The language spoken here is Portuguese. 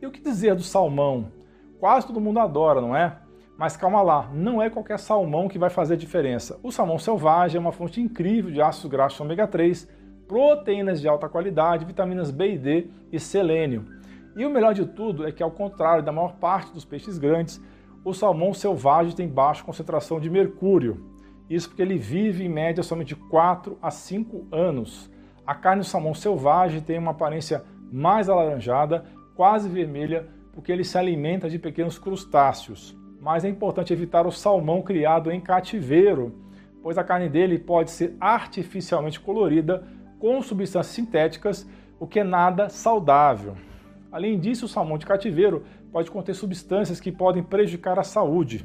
E o que dizer do salmão? Quase todo mundo adora, não é? Mas calma lá, não é qualquer salmão que vai fazer diferença. O salmão selvagem é uma fonte incrível de ácidos graxos ômega 3, proteínas de alta qualidade, vitaminas B e D e selênio. E o melhor de tudo é que, ao contrário da maior parte dos peixes grandes, o salmão selvagem tem baixa concentração de mercúrio. Isso porque ele vive em média somente de 4 a 5 anos. A carne do salmão selvagem tem uma aparência mais alaranjada, quase vermelha, porque ele se alimenta de pequenos crustáceos. Mas é importante evitar o salmão criado em cativeiro, pois a carne dele pode ser artificialmente colorida com substâncias sintéticas, o que é nada saudável. Além disso, o salmão de cativeiro pode conter substâncias que podem prejudicar a saúde.